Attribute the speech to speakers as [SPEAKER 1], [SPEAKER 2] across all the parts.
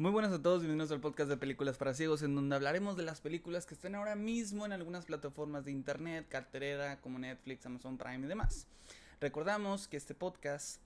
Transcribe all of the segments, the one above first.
[SPEAKER 1] Muy buenas a todos, bienvenidos al podcast de Películas para Ciegos, en donde hablaremos de las películas que están ahora mismo en algunas plataformas de internet, carterera como Netflix, Amazon Prime y demás. Recordamos que este podcast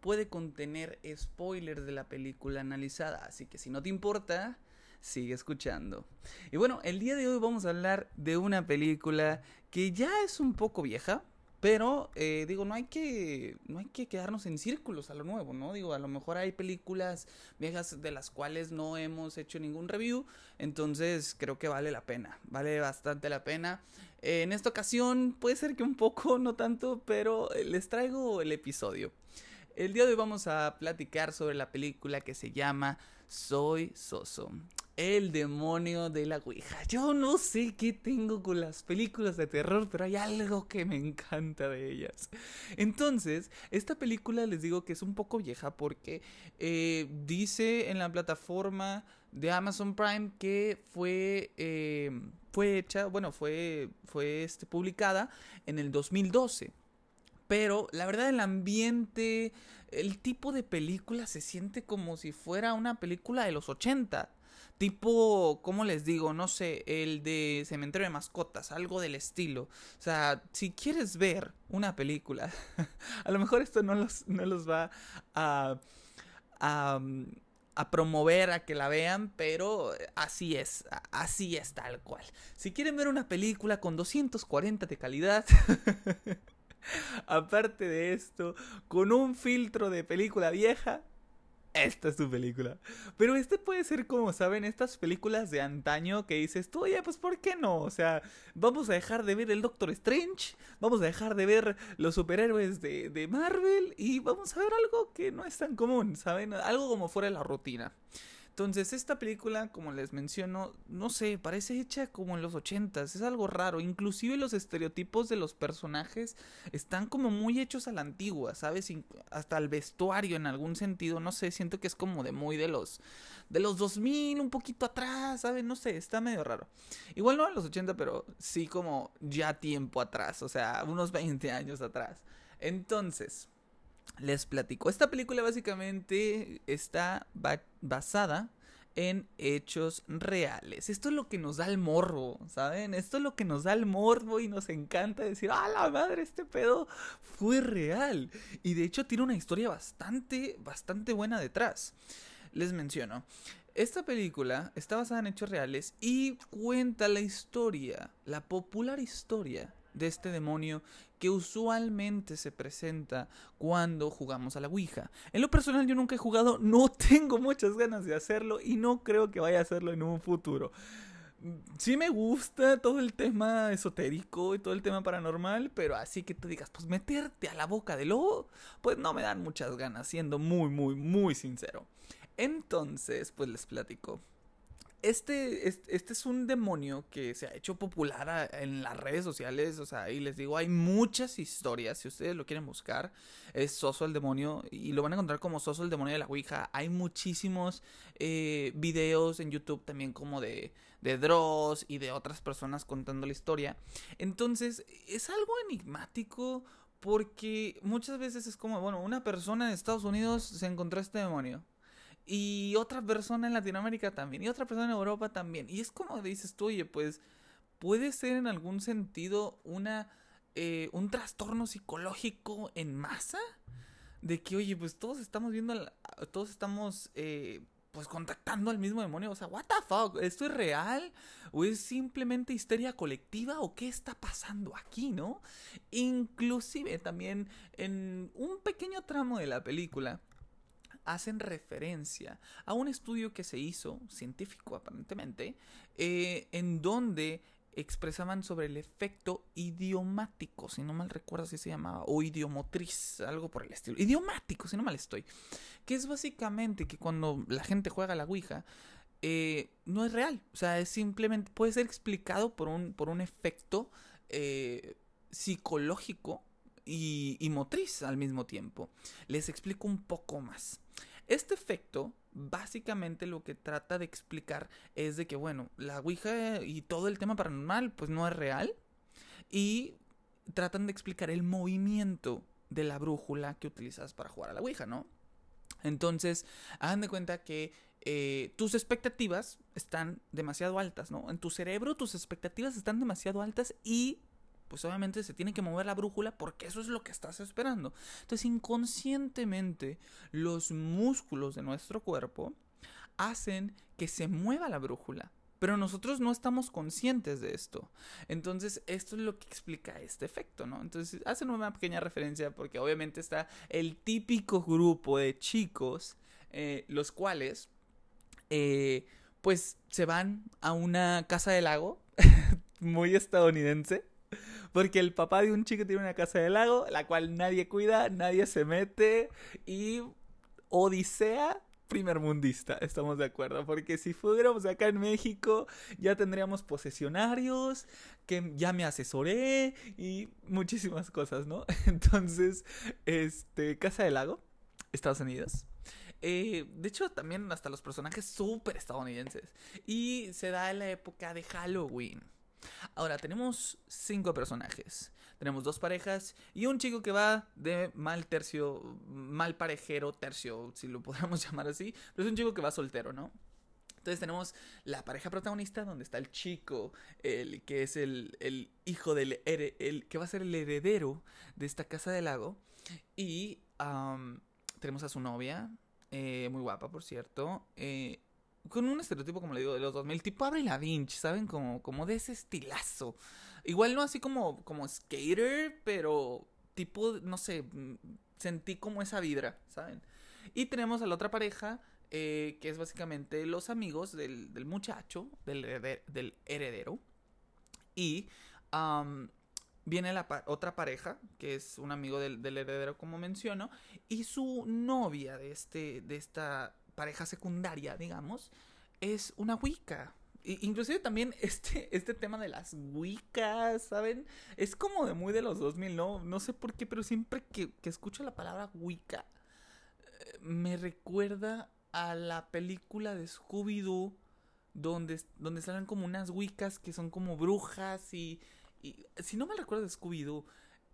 [SPEAKER 1] puede contener spoilers de la película analizada, así que si no te importa, sigue escuchando. Y bueno, el día de hoy vamos a hablar de una película que ya es un poco vieja, pero eh, digo, no hay que no hay que quedarnos en círculos a lo nuevo, ¿no? Digo, a lo mejor hay películas viejas de las cuales no hemos hecho ningún review, entonces creo que vale la pena, vale bastante la pena. Eh, en esta ocasión puede ser que un poco, no tanto, pero les traigo el episodio. El día de hoy vamos a platicar sobre la película que se llama Soy Soso. El demonio de la Ouija. Yo no sé qué tengo con las películas de terror, pero hay algo que me encanta de ellas. Entonces, esta película les digo que es un poco vieja porque eh, dice en la plataforma de Amazon Prime que fue, eh, fue hecha, bueno, fue, fue este, publicada en el 2012. Pero la verdad el ambiente, el tipo de película se siente como si fuera una película de los 80. Tipo, ¿cómo les digo? No sé, el de Cementerio de Mascotas, algo del estilo. O sea, si quieres ver una película, a lo mejor esto no los, no los va a, a, a promover a que la vean, pero así es, así es tal cual. Si quieren ver una película con 240 de calidad... Aparte de esto, con un filtro de película vieja, esta es tu película. Pero este puede ser como, ¿saben? Estas películas de antaño que dices tú, oye, pues ¿por qué no? O sea, vamos a dejar de ver el Doctor Strange, vamos a dejar de ver los superhéroes de, de Marvel y vamos a ver algo que no es tan común, ¿saben? Algo como fuera de la rutina. Entonces, esta película, como les menciono, no sé, parece hecha como en los ochentas, es algo raro, inclusive los estereotipos de los personajes están como muy hechos a la antigua, ¿sabes? Hasta el vestuario en algún sentido, no sé, siento que es como de muy de los de los 2000, un poquito atrás, ¿sabes? No sé, está medio raro. Igual no en los 80, pero sí como ya tiempo atrás, o sea, unos 20 años atrás. Entonces, les platico. Esta película básicamente está basada en hechos reales. Esto es lo que nos da el morbo, ¿saben? Esto es lo que nos da el morbo y nos encanta decir, ¡ah, la madre, este pedo fue real! Y de hecho tiene una historia bastante, bastante buena detrás. Les menciono. Esta película está basada en hechos reales y cuenta la historia, la popular historia de este demonio que usualmente se presenta cuando jugamos a la Ouija. En lo personal yo nunca he jugado, no tengo muchas ganas de hacerlo y no creo que vaya a hacerlo en un futuro. Sí me gusta todo el tema esotérico y todo el tema paranormal, pero así que tú digas, pues meterte a la boca del lobo, pues no me dan muchas ganas, siendo muy, muy, muy sincero. Entonces, pues les platico. Este, este, es un demonio que se ha hecho popular en las redes sociales, o sea, y les digo, hay muchas historias, si ustedes lo quieren buscar, es Soso el demonio, y lo van a encontrar como Soso el demonio de la Ouija, hay muchísimos eh, videos en YouTube también como de, de Dross y de otras personas contando la historia, entonces es algo enigmático porque muchas veces es como, bueno, una persona en Estados Unidos se encontró este demonio, y otra persona en Latinoamérica también, y otra persona en Europa también. Y es como dices tú, oye, pues puede ser en algún sentido una, eh, un trastorno psicológico en masa. De que, oye, pues todos estamos viendo, todos estamos, eh, pues contactando al mismo demonio. O sea, what the fuck, ¿esto es real? ¿O es simplemente histeria colectiva? ¿O qué está pasando aquí, no? Inclusive también en un pequeño tramo de la película hacen referencia a un estudio que se hizo, científico aparentemente, eh, en donde expresaban sobre el efecto idiomático, si no mal recuerdo si se llamaba, o idiomotriz, algo por el estilo. Idiomático, si no mal estoy. Que es básicamente que cuando la gente juega la Ouija, eh, no es real. O sea, es simplemente puede ser explicado por un, por un efecto eh, psicológico y, motriz al mismo tiempo. Les explico un poco más. Este efecto básicamente lo que trata de explicar es de que, bueno, la Ouija y todo el tema paranormal pues no es real y tratan de explicar el movimiento de la brújula que utilizas para jugar a la Ouija, ¿no? Entonces, hagan de cuenta que eh, tus expectativas están demasiado altas, ¿no? En tu cerebro tus expectativas están demasiado altas y pues obviamente se tiene que mover la brújula porque eso es lo que estás esperando. Entonces inconscientemente los músculos de nuestro cuerpo hacen que se mueva la brújula. Pero nosotros no estamos conscientes de esto. Entonces, esto es lo que explica este efecto, ¿no? Entonces, hacen una pequeña referencia porque obviamente está el típico grupo de chicos, eh, los cuales, eh, pues, se van a una casa de lago muy estadounidense. Porque el papá de un chico tiene una casa de lago, la cual nadie cuida, nadie se mete y Odisea primer mundista, estamos de acuerdo, porque si fuéramos acá en México ya tendríamos posesionarios, que ya me asesoré y muchísimas cosas, ¿no? Entonces, este, Casa del Lago, Estados Unidos. Eh, de hecho, también hasta los personajes súper estadounidenses. Y se da en la época de Halloween. Ahora, tenemos cinco personajes. Tenemos dos parejas y un chico que va de mal tercio, mal parejero tercio, si lo podríamos llamar así. Pero es un chico que va soltero, ¿no? Entonces tenemos la pareja protagonista donde está el chico, el que es el, hijo del el que va a ser el heredero de esta casa del lago. Y tenemos a su novia, eh, muy guapa por cierto, eh, con un estereotipo, como le digo, de los 2000, tipo Avril Lavigne, ¿saben? Como, como de ese estilazo. Igual no así como, como skater, pero tipo, no sé, sentí como esa vibra, ¿saben? Y tenemos a la otra pareja, eh, que es básicamente los amigos del, del muchacho, del, del, heredero. Y viene la otra pareja, que es un amigo del, del, heredero, como menciono, y su novia de, este, de esta pareja secundaria, digamos, es una Wicca. Inclusive también este, este tema de las Wiccas, ¿saben? Es como de muy de los 2000, ¿no? No sé por qué, pero siempre que, escucho la palabra Wicca, eh, me recuerda a la película de Scooby-Doo, donde, donde salen como unas Wiccas que son como brujas y, y si no me recuerdo de Scooby-Doo,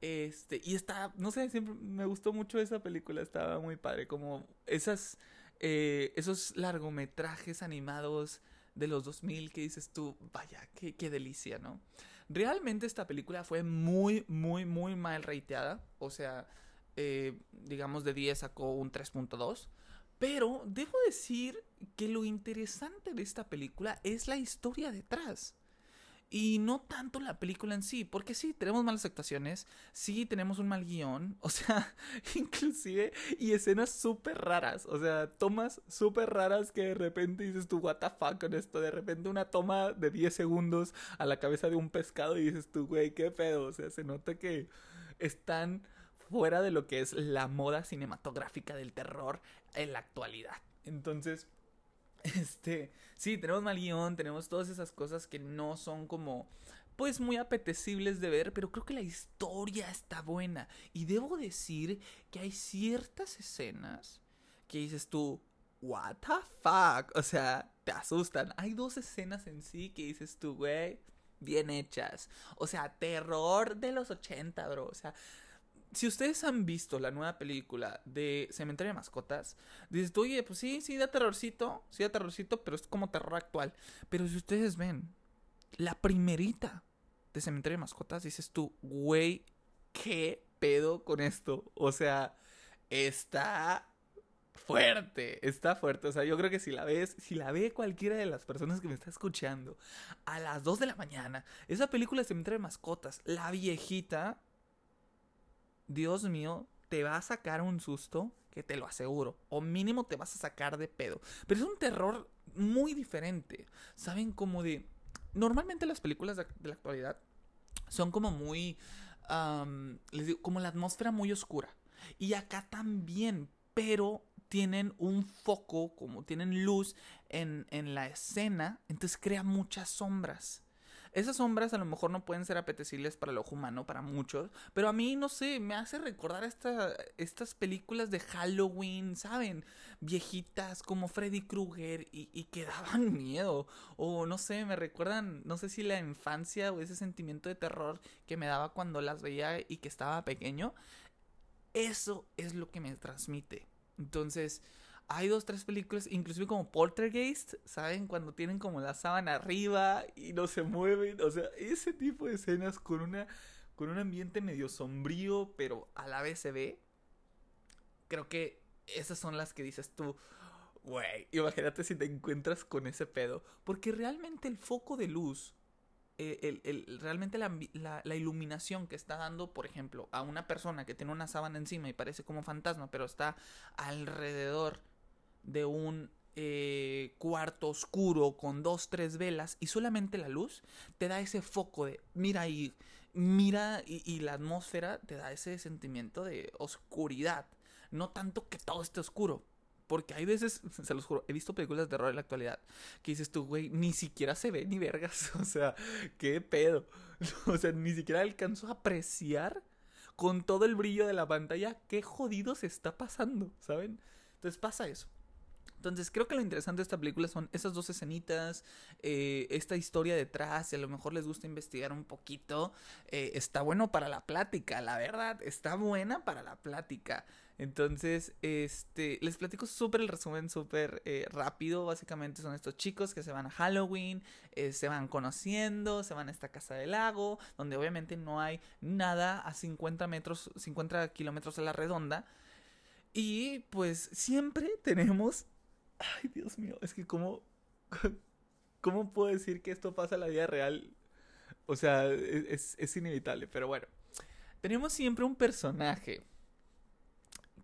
[SPEAKER 1] este, y está, no sé, siempre me gustó mucho esa película, estaba muy padre, como esas, eh, esos largometrajes animados de los 2000 que dices tú, vaya, qué, qué delicia, ¿no? Realmente esta película fue muy, muy, muy mal rateada. O sea, eh, digamos de 10 sacó un 3.2. Pero debo decir que lo interesante de esta película es la historia detrás. Y no tanto la película en sí, porque sí, tenemos malas actuaciones, sí, tenemos un mal guion, o sea, inclusive, y escenas súper raras, o sea, tomas súper raras que de repente dices tú, what the fuck con esto, de repente una toma de 10 segundos a la cabeza de un pescado y dices tú, güey, qué pedo, o sea, se nota que están fuera de lo que es la moda cinematográfica del terror en la actualidad. Entonces, Este, sí, tenemos mal guion, tenemos todas esas cosas que no son como, pues muy apetecibles de ver, pero creo que la historia está buena. Y debo decir que hay ciertas escenas que dices tú, what the fuck, o sea, te asustan. Hay dos escenas en sí que dices tú, güey, bien hechas. O sea, terror de los 80, bro. O sea, si ustedes han visto la nueva película de Cementerio de Mascotas, dices, oye, pues sí, sí da terrorcito, sí da terrorcito, pero es como terror actual. Pero si ustedes ven la primerita de Cementerio de Mascotas, dices tú, güey, ¿qué pedo con esto? O sea, está fuerte, está fuerte. O sea, yo creo que si la ves, si la ve cualquiera de las personas que me está escuchando a las 2 de la mañana, esa película de Cementerio de Mascotas, la viejita, Dios mío, te va a sacar un susto que te lo aseguro. O mínimo te vas a sacar de pedo. Pero es un terror muy diferente. ¿Saben? Como de... Normalmente las películas de, la actualidad son como muy... les digo, como la atmósfera muy oscura. Y acá también, pero tienen un foco, como tienen luz en, en la escena, entonces crea muchas sombras. Esas sombras a lo mejor no pueden ser apetecibles para el ojo humano, para muchos, pero a mí, no sé, me hace recordar esta, estas películas de Halloween, ¿saben? Viejitas como Freddy Krueger y, y que daban miedo. O no sé, me recuerdan, no sé si la infancia o ese sentimiento de terror que me daba cuando las veía y que estaba pequeño. Eso es lo que me transmite. Entonces, hay dos, tres películas, inclusive como Poltergeist, ¿saben? Cuando tienen como la sábana arriba y no se mueven. O sea, ese tipo de escenas con una. con un ambiente medio sombrío, pero a la vez se ve. Creo que esas son las que dices tú. Güey, imagínate si te encuentras con ese pedo. Porque realmente el foco de luz eh, el, realmente la, la, iluminación que está dando, por ejemplo, a una persona que tiene una sábana encima y parece como fantasma, pero está alrededor de un eh, cuarto oscuro con dos, tres velas y solamente la luz te da ese foco de mira ahí, mira y, y la atmósfera te da ese sentimiento de oscuridad. No tanto que todo esté oscuro, porque hay veces, se los juro, he visto películas de terror en la actualidad que dices tú, güey, ni siquiera se ve ni vergas. O sea, qué pedo. O sea, ni siquiera alcanzo a apreciar con todo el brillo de la pantalla qué jodido se está pasando, ¿saben? Entonces pasa eso. Entonces creo que lo interesante de esta película son esas dos escenitas, eh, esta historia detrás, y a lo mejor les gusta investigar un poquito. Eh, está bueno para la plática, la verdad, está buena para la plática. Entonces, este, les platico súper el resumen, súper eh, rápido. Básicamente son estos chicos que se van a Halloween, se van conociendo, se van a esta casa del lago, donde obviamente no hay nada a 50 metros, 50 kilómetros a la redonda. Y pues siempre tenemos Ay, Dios mío, es que cómo... ¿Cómo puedo decir que esto pasa en la vida real? O sea, es, es inevitable, pero bueno. Tenemos siempre un personaje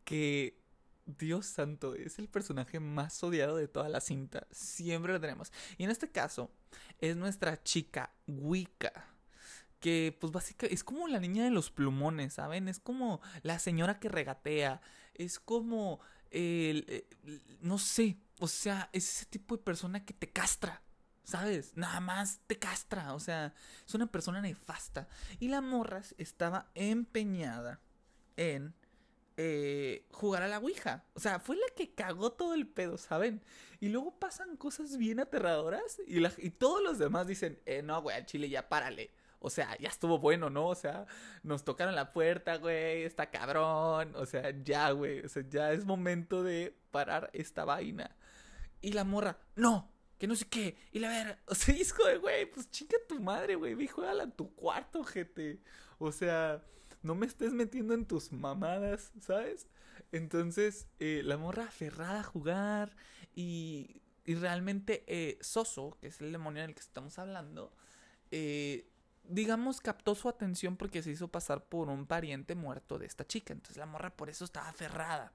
[SPEAKER 1] que Dios santo, es el personaje más odiado de toda la cinta. Siempre lo tenemos. Y en este caso, es nuestra chica Wicca. Que, pues, básicamente, es como la niña de los plumones, ¿saben? Es como la señora que regatea. Es como el, no sé, o sea, es ese tipo de persona que te castra, ¿sabes? Nada más te castra, o sea, es una persona nefasta. Y la morra estaba empeñada en eh, jugar a la Ouija. O sea, fue la que cagó todo el pedo, ¿saben? Y luego pasan cosas bien aterradoras y, la, y todos los demás dicen, eh, no, güey, al chile ya párale. O sea, ya estuvo bueno, ¿no? O sea, nos tocaron la puerta, güey, está cabrón. O sea, ya, güey. O sea, ya es momento de parar esta vaina. Y la morra, no, que no sé qué. Y la ver, o sea, hijo de, güey, pues chinga tu madre, güey. Ve, juégala en tu cuarto, gente. O sea, no me estés metiendo en tus mamadas, ¿sabes? Entonces, eh, la morra aferrada a jugar y, y realmente eh, Soso, que es el demonio del que estamos hablando, eh, digamos, captó su atención porque se hizo pasar por un pariente muerto de esta chica. Entonces la morra por eso estaba aferrada.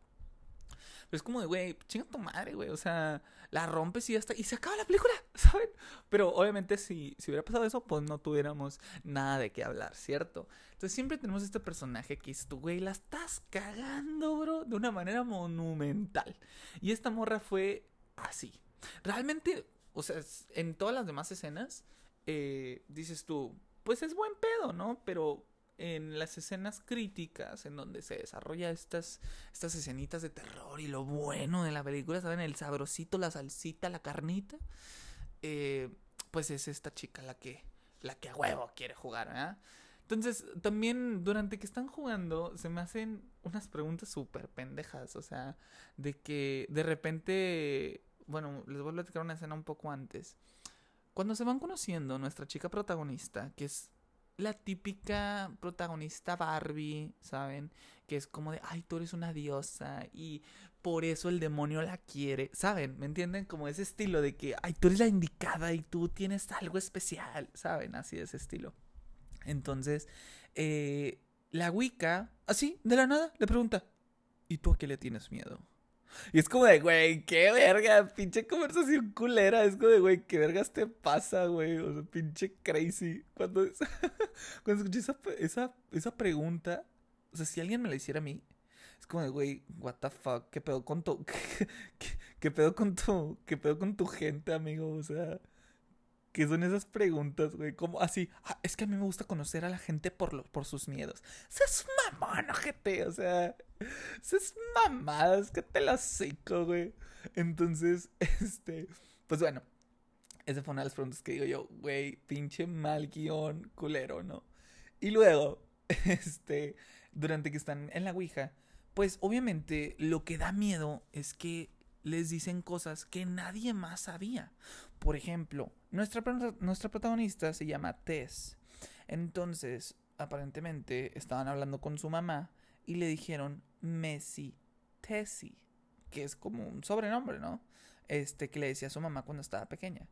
[SPEAKER 1] Es como de, güey, chinga tu madre, güey. O sea, la rompes y ya está. Y se acaba la película, ¿saben? Pero obviamente si, si hubiera pasado eso, pues no tuviéramos nada de qué hablar, ¿cierto? Entonces siempre tenemos este personaje que es tu, güey, la estás cagando, bro, de una manera monumental. Y esta morra fue así. Realmente, o sea, en todas las demás escenas, eh, dices tú, pues es buen pedo, ¿no? Pero en las escenas críticas en donde se desarrolla estas, estas escenitas de terror y lo bueno de la película, ¿saben? El sabrosito, la salsita, la carnita. Eh, pues es esta chica la que, la que a huevo quiere jugar, ¿verdad? Entonces, también durante que están jugando, se me hacen unas preguntas súper pendejas. O sea, de que de repente. Bueno, les voy a platicar una escena un poco antes. Cuando se van conociendo, nuestra chica protagonista, que es la típica protagonista Barbie, ¿saben? Que es como de, ay, tú eres una diosa y por eso el demonio la quiere, ¿saben? ¿Me entienden? Como ese estilo de que, ay, tú eres la indicada y tú tienes algo especial, ¿saben? Así de ese estilo. Entonces, eh, la Wicca, así, de la nada, le pregunta, ¿y tú a qué le tienes miedo? Y es como de, güey, qué verga, pinche conversación culera. Es como de, güey, qué vergas te pasa, güey. O sea, pinche crazy. Cuando, cuando escuché esa, esa, esa pregunta, o sea, si alguien me la hiciera a mí, es como de, güey, what the fuck, qué pedo con tu, qué, qué pedo con tu, qué pedo con tu gente, amigo. O sea, ¿Qué son esas preguntas, güey? Como así, ah, es que a mí me gusta conocer a la gente por, por sus miedos. es mamón, gente, o sea, es mamadas que te las seco, güey. Entonces, este, pues bueno, esa fue una de las preguntas que digo yo, güey, pinche mal guion, culero, ¿no? Y luego, este, durante que están en la Ouija, pues obviamente lo que da miedo es que les dicen cosas que nadie más sabía. Por ejemplo, nuestra, nuestra protagonista se llama Tess. Entonces, aparentemente, estaban hablando con su mamá y le dijeron Messi Tessie, que es como un sobrenombre, ¿no? Este que le decía a su mamá cuando estaba pequeña.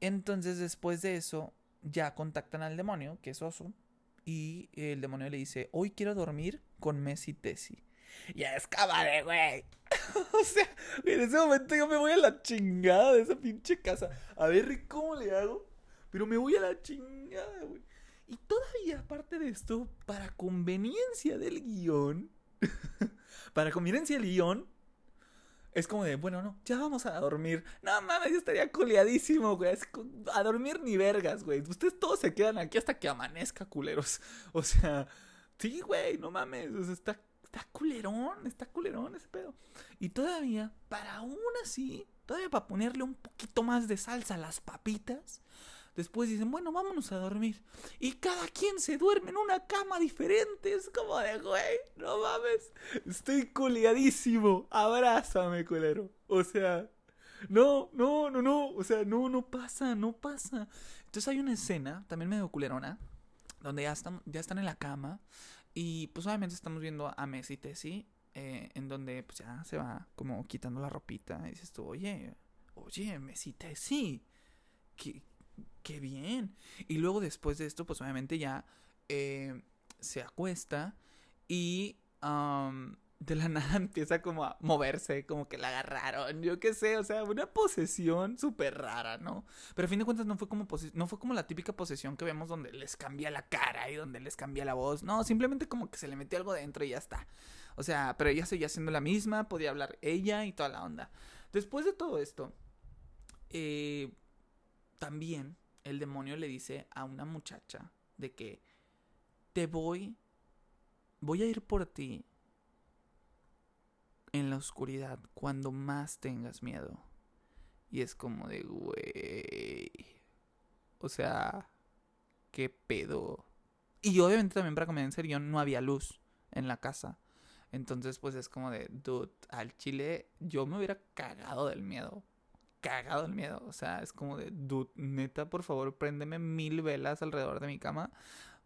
[SPEAKER 1] Entonces, después de eso, ya contactan al demonio, que es Oso, y el demonio le dice, hoy quiero dormir con Messi Tessie. Ya es cabaret, güey. o sea, en ese momento yo me voy a la chingada de esa pinche casa. A ver cómo le hago. Pero me voy a la chingada, güey. Y todavía, aparte de esto, para conveniencia del guion, para conveniencia del guion, es como de, bueno, no, ya vamos a dormir. No mames, yo estaría coleadísimo, güey. a dormir ni vergas, güey. Ustedes todos se quedan aquí hasta que amanezca, culeros. O sea, sí, güey, no mames. Está Está culerón, está culerón ese pedo. Y todavía, para aún así, todavía para ponerle un poquito más de salsa a las papitas, después dicen, bueno, vámonos a dormir. Y cada quien se duerme en una cama diferente. Es como de, güey, no mames. Estoy culeadísimo. Abrázame, culero. O sea, no, no, no, no. O sea, no, no pasa, no pasa. Entonces hay una escena, también medio culerona, donde ya están, ya están en la cama. Y pues obviamente estamos viendo a Messi Tessie, eh, en donde pues ya se va como quitando la ropita. Y dices tú, oye, oye, Messi Tessie, qué, qué bien. Y luego después de esto, pues obviamente ya eh, se acuesta y de la nada empieza como a moverse, como que la agarraron, yo qué sé, o sea, una posesión súper rara, ¿no? Pero a fin de cuentas no fue como no fue como la típica posesión que vemos donde les cambia la cara y donde les cambia la voz, no, simplemente como que se le metió algo dentro y ya está. O sea, pero ella seguía siendo la misma, podía hablar ella y toda la onda. Después de todo esto, eh, también el demonio le dice a una muchacha de que te voy, voy a ir por ti en la oscuridad cuando más tengas miedo. Y es como de, güey. O sea, qué pedo. Y obviamente también para convencer yo no había luz en la casa. Entonces, pues es como de, dude, al chile yo me hubiera cagado del miedo. Cagado del miedo. O sea, es como de, dude, neta, por favor, préndeme mil velas alrededor de mi cama.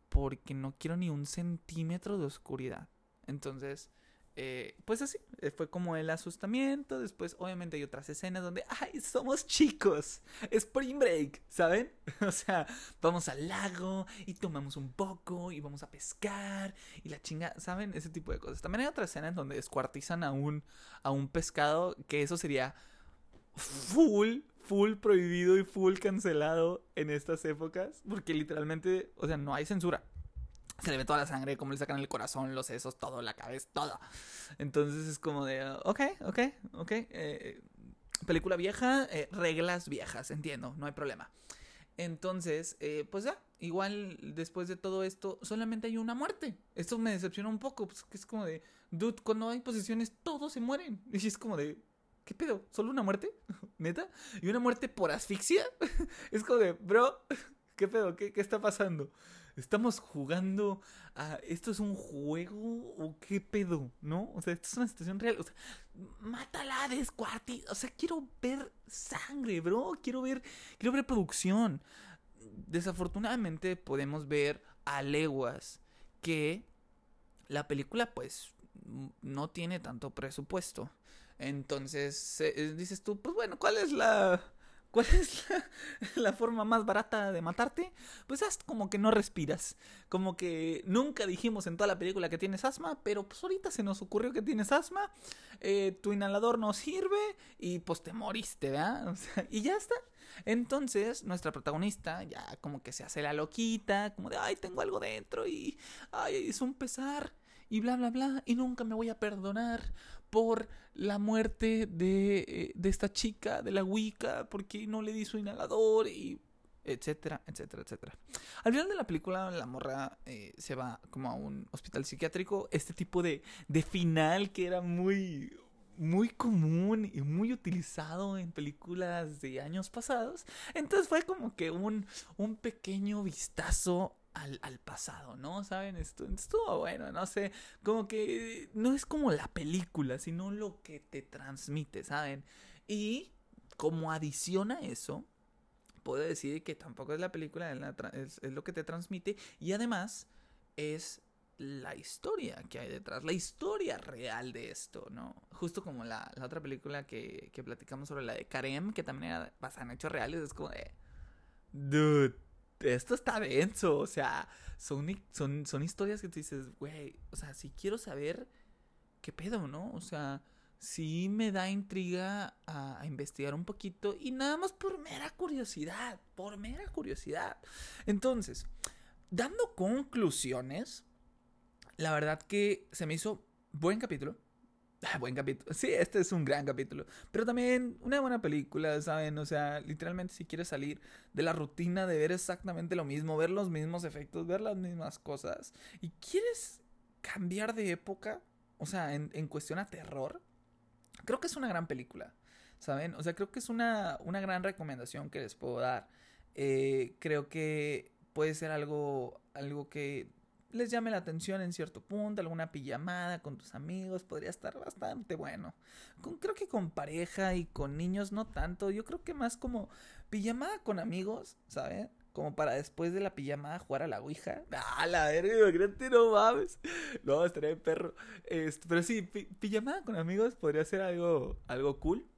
[SPEAKER 1] Porque no quiero ni un centímetro de oscuridad. Entonces, eh, pues así, eh, fue como el asustamiento. Después, obviamente, hay otras escenas donde, ¡ay, somos chicos! Spring Break, ¿saben? o sea, vamos al lago y tomamos un poco y vamos a pescar y la chinga, ¿saben? Ese tipo de cosas. También hay otras escenas donde descuartizan a un, a un pescado, que eso sería full, full prohibido y full cancelado en estas épocas, porque literalmente, o sea, no hay censura se le ve toda la sangre, como le sacan el corazón, los sesos, todo, la cabeza, todo. Entonces es como de, ok, ok, ok. Eh, película vieja, eh, reglas viejas, entiendo, no hay problema. Entonces, eh, pues ya, igual después de todo esto, solamente hay una muerte. Esto me decepciona un poco, pues que es como de, dude, cuando hay posesiones, todos se mueren. Y es como de, ¿qué pedo? ¿Solo una muerte? ¿Neta? ¿Y una muerte por asfixia? es como de, bro, ¿qué pedo? ¿Qué, qué está pasando? Estamos jugando a esto es un juego o qué pedo, ¿no? O sea, esto es una situación real, o sea, mátala, o sea, quiero ver sangre, bro, quiero ver quiero ver producción. Desafortunadamente podemos ver a leguas que la película pues no tiene tanto presupuesto. Entonces, eh, dices tú, pues bueno, ¿cuál es la ¿Cuál es la, forma más barata de matarte? Pues haz como que no respiras. Como que nunca dijimos en toda la película que tienes asma, pero pues ahorita se nos ocurrió que tienes asma. Eh, tu inhalador no sirve y pues te moriste, ¿verdad? y ya está. Entonces, nuestra protagonista ya como que se hace la loquita, como de, ay, tengo algo dentro y, ay, es un pesar y bla, bla, bla, y nunca me voy a perdonar por la muerte de, eh, de esta chica, de la Wicca, porque no le di su inhalador y etcétera, etcétera, etcétera. Al final de la película, la morra eh, se va como a un hospital psiquiátrico. Este tipo de, de final que era muy, muy común y muy utilizado en películas de años pasados. Entonces fue como que un, un pequeño vistazo al, pasado, ¿no? ¿Saben? Estuvo bueno, no sé, como que no es como la película, sino lo que te transmite, ¿saben? Y como adición a eso, puedo decir que tampoco es la película, es, es, lo que te transmite y además es la historia que hay detrás, la historia real de esto, ¿no? Justo como la, la otra película que, que, platicamos sobre la de Karem, que también era basada en hechos reales, es como de... Dude, esto está denso, o sea, son, son, son historias que tú dices, güey, o sea, si quiero saber qué pedo, ¿no? O sea, sí me da intriga a, a, investigar un poquito y nada más por mera curiosidad, por mera curiosidad. Entonces, dando conclusiones, la verdad que se me hizo buen capítulo. Ah, buen capítulo. Sí, este es un gran capítulo. Pero también una buena película, ¿saben? O sea, literalmente si quieres salir de la rutina de ver exactamente lo mismo, ver los mismos efectos, ver las mismas cosas, y quieres cambiar de época, o sea, en, en cuestión a terror, creo que es una gran película. ¿Saben? O sea, creo que es una, una gran recomendación que les puedo dar. Eh, creo que puede ser algo, algo que les llame la atención en cierto punto, alguna pijamada con tus amigos, podría estar bastante bueno. Con, creo que con pareja y con niños no tanto, yo creo que más como pijamada con amigos, ¿saben? Como para después de la pijamada jugar a la Ouija. Ah, la verga, imagínate, no mames. No, estaría de perro. Este, pero sí, pijamada con amigos podría ser algo, algo cool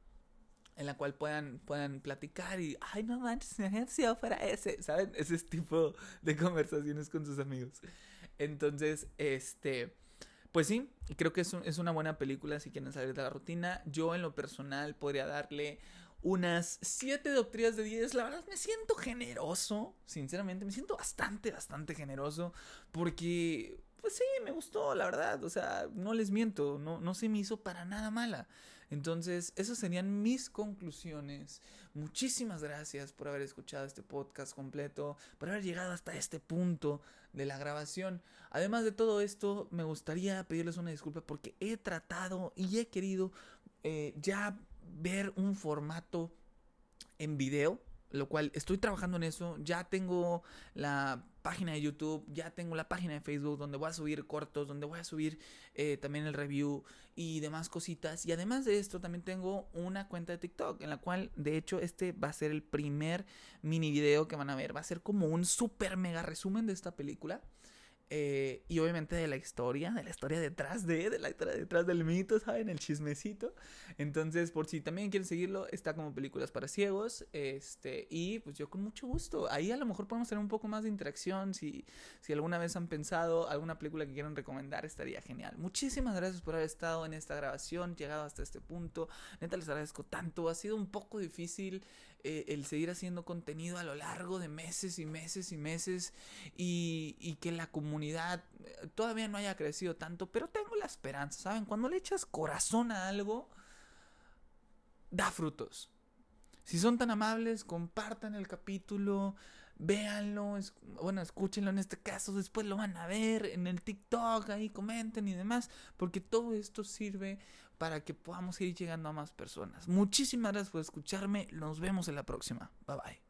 [SPEAKER 1] en la cual puedan, puedan platicar y, ay, no manches, me si fuera ese, ¿saben? Ese tipo de conversaciones con sus amigos. Entonces, este, pues sí, creo que es, es una buena película si quieren salir de la rutina. Yo en lo personal podría darle unas 7 doctrinas de 10. La verdad me siento generoso, sinceramente, me siento bastante, bastante generoso porque, pues sí, me gustó, la verdad. O sea, no les miento, no, no se me hizo para nada mala. Entonces, esas serían mis conclusiones. Muchísimas gracias por haber escuchado este podcast completo, por haber llegado hasta este punto de la grabación. Además de todo esto, me gustaría pedirles una disculpa porque he tratado y he querido eh, ya ver un formato en video lo cual estoy trabajando en eso. Ya tengo la página de YouTube, ya tengo la página de Facebook donde voy a subir cortos, donde voy a subir eh, también el review y demás cositas. Y además de esto también tengo una cuenta de TikTok en la cual de hecho este va a ser el primer mini video que van a ver. Va a ser como un super mega resumen de esta película. Eh, y obviamente de la historia, de la historia detrás de, de la historia detrás del mito, ¿saben? El chismecito. Entonces, por si también quieren seguirlo, está como Películas para Ciegos. Este, y pues yo con mucho gusto. Ahí a lo mejor podemos tener un poco más de interacción. Si, si alguna vez han pensado alguna película que quieran recomendar, estaría genial. Muchísimas gracias por haber estado en esta grabación, llegado hasta este punto. Neta, les agradezco tanto. Ha sido un poco difícil eh, el seguir haciendo contenido a lo largo de meses y meses y meses. Y, y que la comunidad eh, todavía no haya crecido tanto, pero tengo la esperanza, ¿saben? Cuando le echas corazón a algo, da frutos. Si son tan amables, compartan el capítulo, véanlo, bueno, escúchenlo en este caso, después lo van a ver en el TikTok, ahí comenten y demás, porque todo esto sirve para que podamos ir llegando a más personas. Muchísimas gracias por escucharme, nos vemos en la próxima. Bye bye.